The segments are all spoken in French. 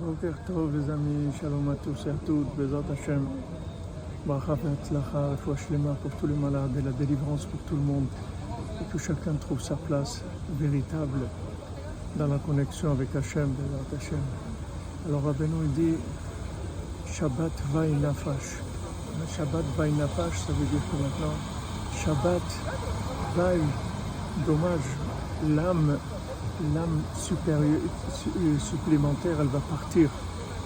Amis, Shalom à tous et à toutes, Bezat Hashem, Bracha Ve'atzlacha, Refoua Shlema pour tous les malades et la délivrance pour tout le monde, et que chacun trouve sa place véritable dans la connexion avec Hashem, Bezat Hashem. Alors Rabbeinu il dit Shabbat Vaï Nafash. Shabbat Vaï Nafash, ça veut dire que maintenant, Shabbat Vaï, dommage, l'âme l'âme supérieure, supplémentaire, elle va partir.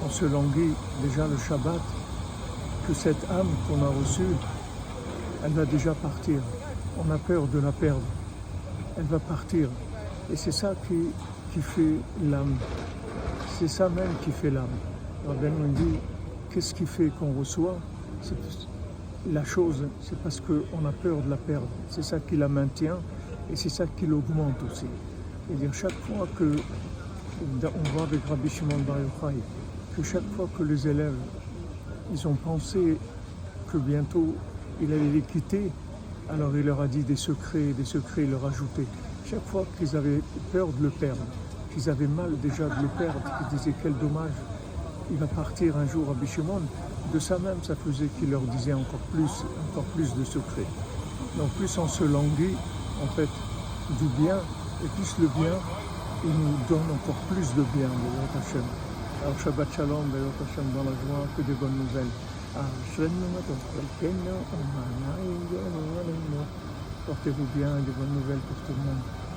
On se languit déjà le Shabbat, que cette âme qu'on a reçue, elle va déjà partir. On a peur de la perdre. Elle va partir. Et c'est ça qui, fait l'âme. C'est ça même qui fait l'âme. Rabbi nous dit, qu'est-ce qui fait qu'on reçoit? La chose, c'est parce qu'on a peur de la perdre. C'est ça qui la maintient et c'est ça qui l'augmente aussi. C'est-à-dire chaque fois que, on voit avec Rabbi Shimon Bar que chaque fois que les élèves, ils ont pensé que bientôt il allait les quitter, alors il leur a dit des secrets, des secrets, il leur a ajouté. Chaque fois qu'ils avaient peur de le perdre, qu'ils avaient mal déjà de le perdre, qu'ils disaient quel dommage, il va partir un jour à Shimon, de ça même, ça faisait qu'il leur disait encore plus, encore plus de secrets. Donc plus on se languit, en fait, du bien, et plus le bien, il nous donne encore plus de bien, Bézat Hashem. Alors Shabbat Shalom, Bézat Hashem, dans la joie, que des bonnes nouvelles. Portez-vous bien, des bonnes nouvelles pour tout le monde.